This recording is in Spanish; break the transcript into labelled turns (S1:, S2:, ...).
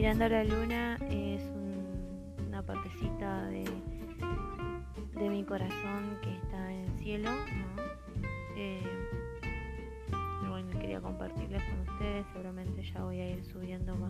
S1: Mirando la luna es una partecita de, de mi corazón que está en el cielo, ¿no? Eh, quería compartirles con ustedes, seguramente ya voy a ir subiendo más